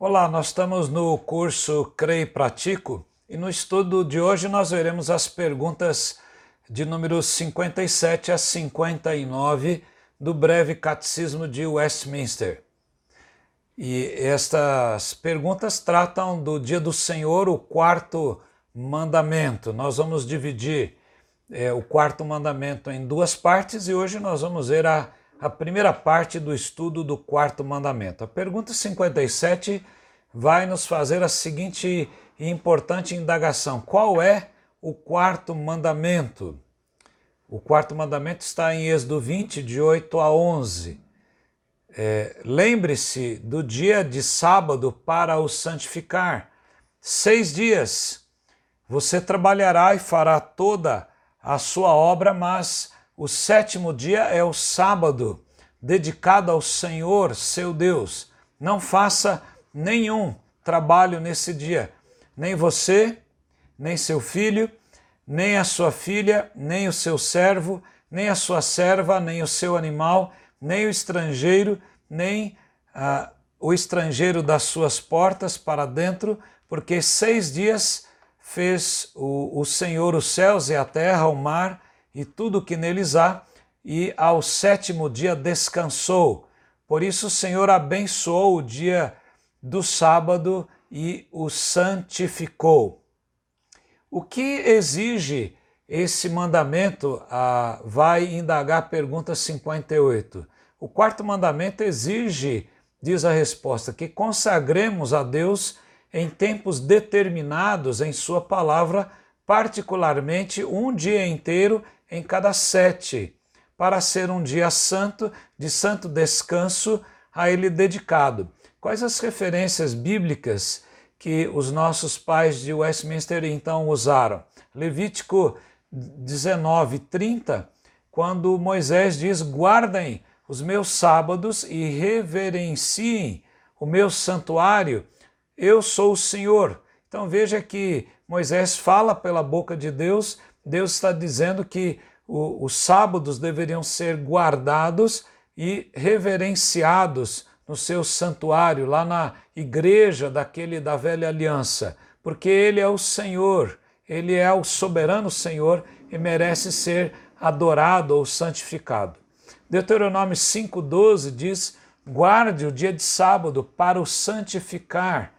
Olá, nós estamos no curso Creio e Pratico e no estudo de hoje nós veremos as perguntas de números 57 a 59 do breve Catecismo de Westminster. E estas perguntas tratam do Dia do Senhor, o quarto mandamento. Nós vamos dividir é, o quarto mandamento em duas partes e hoje nós vamos ver a a primeira parte do estudo do quarto mandamento. A pergunta 57 vai nos fazer a seguinte importante indagação: qual é o quarto mandamento? O quarto mandamento está em Êxodo 20, de 8 a 11. É, Lembre-se do dia de sábado para o santificar. Seis dias você trabalhará e fará toda a sua obra, mas o sétimo dia é o sábado, dedicado ao Senhor, seu Deus. Não faça nenhum trabalho nesse dia, nem você, nem seu filho, nem a sua filha, nem o seu servo, nem a sua serva, nem o seu animal, nem o estrangeiro, nem ah, o estrangeiro das suas portas para dentro, porque seis dias fez o, o Senhor os céus e a terra, o mar e tudo que neles há, e ao sétimo dia descansou. Por isso o Senhor abençoou o dia do sábado e o santificou. O que exige esse mandamento? Ah, vai indagar pergunta 58. O quarto mandamento exige, diz a resposta, que consagremos a Deus em tempos determinados em Sua palavra, particularmente um dia inteiro em cada sete, para ser um dia santo, de santo descanso a ele dedicado. Quais as referências bíblicas que os nossos pais de Westminster então usaram? Levítico 19, 30, quando Moisés diz: guardem os meus sábados e reverenciem o meu santuário, eu sou o Senhor. Então veja que Moisés fala pela boca de Deus Deus está dizendo que o, os sábados deveriam ser guardados e reverenciados no seu santuário, lá na igreja daquele da velha aliança, porque ele é o Senhor, ele é o soberano Senhor e merece ser adorado ou santificado. Deuteronômio 5,12 diz: guarde o dia de sábado para o santificar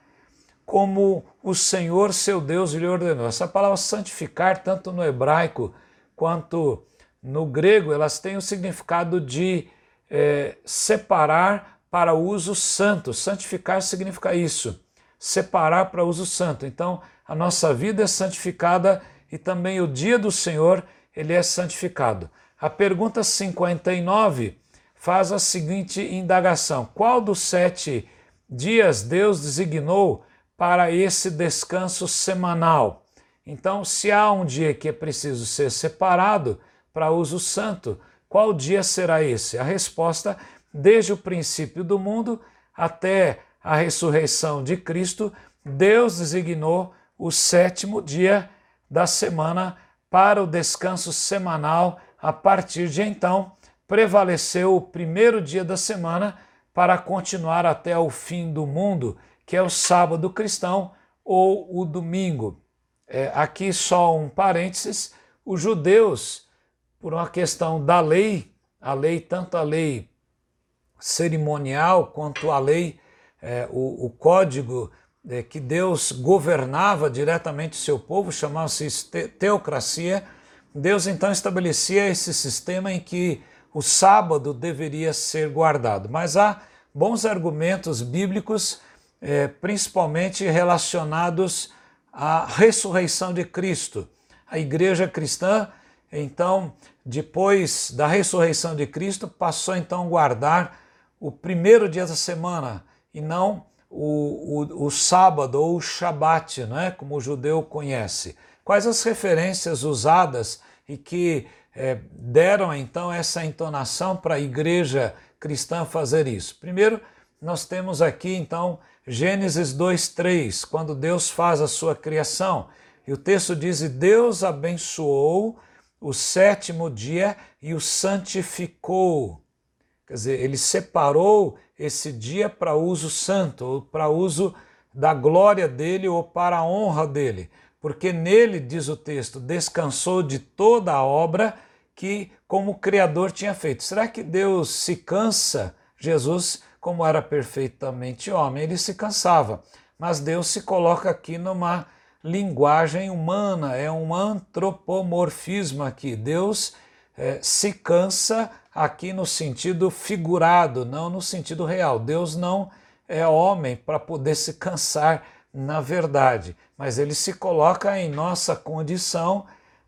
como o Senhor seu Deus lhe ordenou. Essa palavra santificar, tanto no hebraico quanto no grego, elas têm o significado de é, separar para uso santo. Santificar significa isso, separar para uso santo. Então, a nossa vida é santificada e também o dia do Senhor, ele é santificado. A pergunta 59 faz a seguinte indagação: Qual dos sete dias Deus designou para esse descanso semanal. Então, se há um dia que é preciso ser separado para uso santo, qual dia será esse? A resposta, desde o princípio do mundo até a ressurreição de Cristo, Deus designou o sétimo dia da semana para o descanso semanal. A partir de então, prevaleceu o primeiro dia da semana para continuar até o fim do mundo que é o sábado cristão ou o domingo. É, aqui só um parênteses: os judeus, por uma questão da lei, a lei, tanto a lei cerimonial quanto a lei, é, o, o, código é, que Deus governava diretamente o seu povo, chamava-se teocracia. Deus então estabelecia esse sistema em que o sábado deveria ser guardado. Mas há bons argumentos bíblicos é, principalmente relacionados à ressurreição de Cristo. A igreja cristã, então, depois da ressurreição de Cristo, passou então a guardar o primeiro dia da semana e não o, o, o sábado ou o shabat, é como o judeu conhece. Quais as referências usadas e que é, deram então essa entonação para a igreja cristã fazer isso? Primeiro, nós temos aqui então Gênesis 2:3, quando Deus faz a sua criação. E o texto diz: "E Deus abençoou o sétimo dia e o santificou. Quer dizer, ele separou esse dia para uso santo, para uso da glória dele ou para a honra dele. Porque nele, diz o texto, descansou de toda a obra que, como Criador, tinha feito. Será que Deus se cansa? Jesus, como era perfeitamente homem, ele se cansava. Mas Deus se coloca aqui numa linguagem humana, é um antropomorfismo aqui. Deus é, se cansa aqui no sentido figurado, não no sentido real. Deus não é homem para poder se cansar na verdade, mas ele se coloca em nossa condição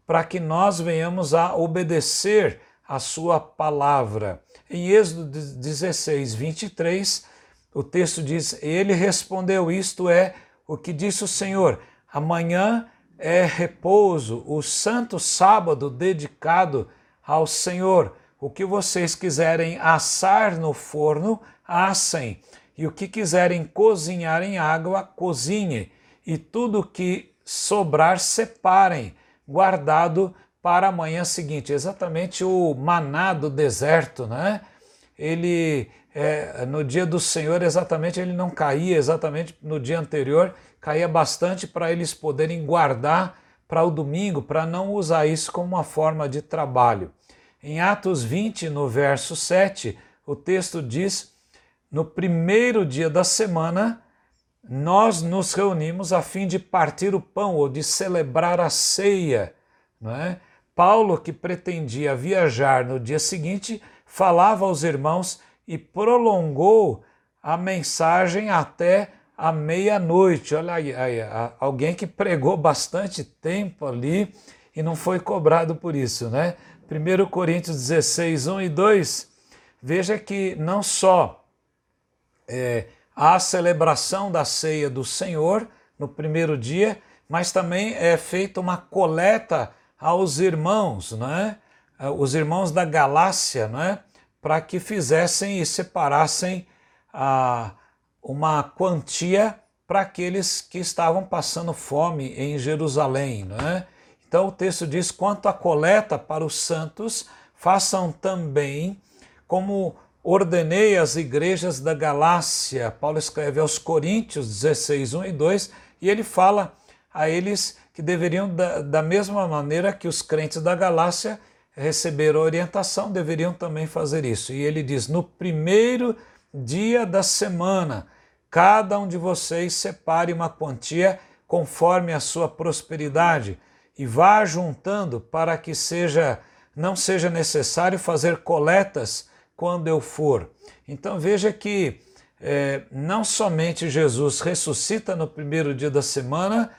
para que nós venhamos a obedecer a sua palavra. Em Êxodo 16, 23, o texto diz: Ele respondeu: Isto é o que disse o Senhor Amanhã é repouso, o santo sábado dedicado ao Senhor. O que vocês quiserem assar no forno, assem. E o que quiserem cozinhar em água, cozinhe. E tudo que sobrar, separem, guardado para a manhã seguinte. Exatamente o maná do deserto, né? Ele, é, no dia do Senhor, exatamente, ele não caía exatamente no dia anterior, caía bastante para eles poderem guardar para o domingo, para não usar isso como uma forma de trabalho. Em Atos 20, no verso 7, o texto diz: No primeiro dia da semana, nós nos reunimos a fim de partir o pão ou de celebrar a ceia. Não é? Paulo, que pretendia viajar no dia seguinte, falava aos irmãos e prolongou a mensagem até à meia-noite. Olha aí, aí, alguém que pregou bastante tempo ali e não foi cobrado por isso, né? 1 Coríntios 16, 1 e 2, veja que não só é, a celebração da ceia do Senhor no primeiro dia, mas também é feita uma coleta aos irmãos, né? os irmãos da Galácia, né? para que fizessem e separassem a, uma quantia para aqueles que estavam passando fome em Jerusalém. Não é? Então o texto diz: quanto à coleta para os santos, façam também como ordenei às igrejas da Galácia. Paulo escreve aos Coríntios 16, 1 e 2, e ele fala a eles que deveriam, da, da mesma maneira que os crentes da Galácia receberam orientação, deveriam também fazer isso. E ele diz: no primeiro dia da semana, cada um de vocês separe uma quantia conforme a sua prosperidade e vá juntando para que seja não seja necessário fazer coletas quando eu for. Então veja que é, não somente Jesus ressuscita no primeiro dia da semana,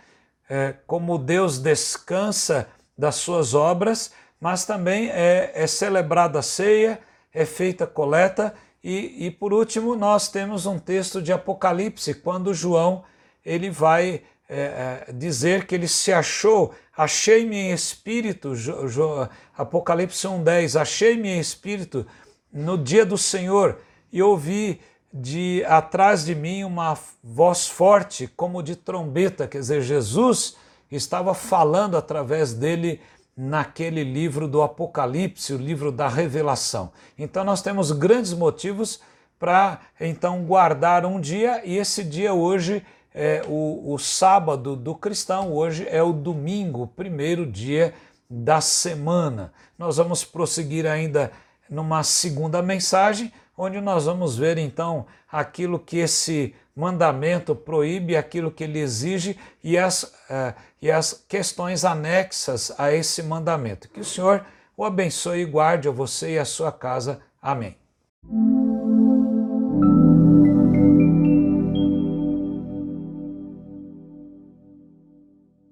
é, como Deus descansa das suas obras, mas também é, é celebrada a ceia, é feita coleta. E, e por último, nós temos um texto de Apocalipse, quando João ele vai é, é dizer que ele se achou, achei-me em espírito, jo, jo, Apocalipse 1,10, achei-me em espírito no dia do Senhor e ouvi de atrás de mim uma voz forte, como de trombeta, quer dizer, Jesus estava falando através dele naquele livro do Apocalipse, o livro da Revelação. Então nós temos grandes motivos para então guardar um dia e esse dia hoje é o, o sábado do cristão, hoje é o domingo, primeiro dia da semana. Nós vamos prosseguir ainda numa segunda mensagem, onde nós vamos ver então aquilo que esse mandamento proíbe, aquilo que ele exige e as, uh, e as questões anexas a esse mandamento. Que o Senhor o abençoe e guarde a você e a sua casa. Amém.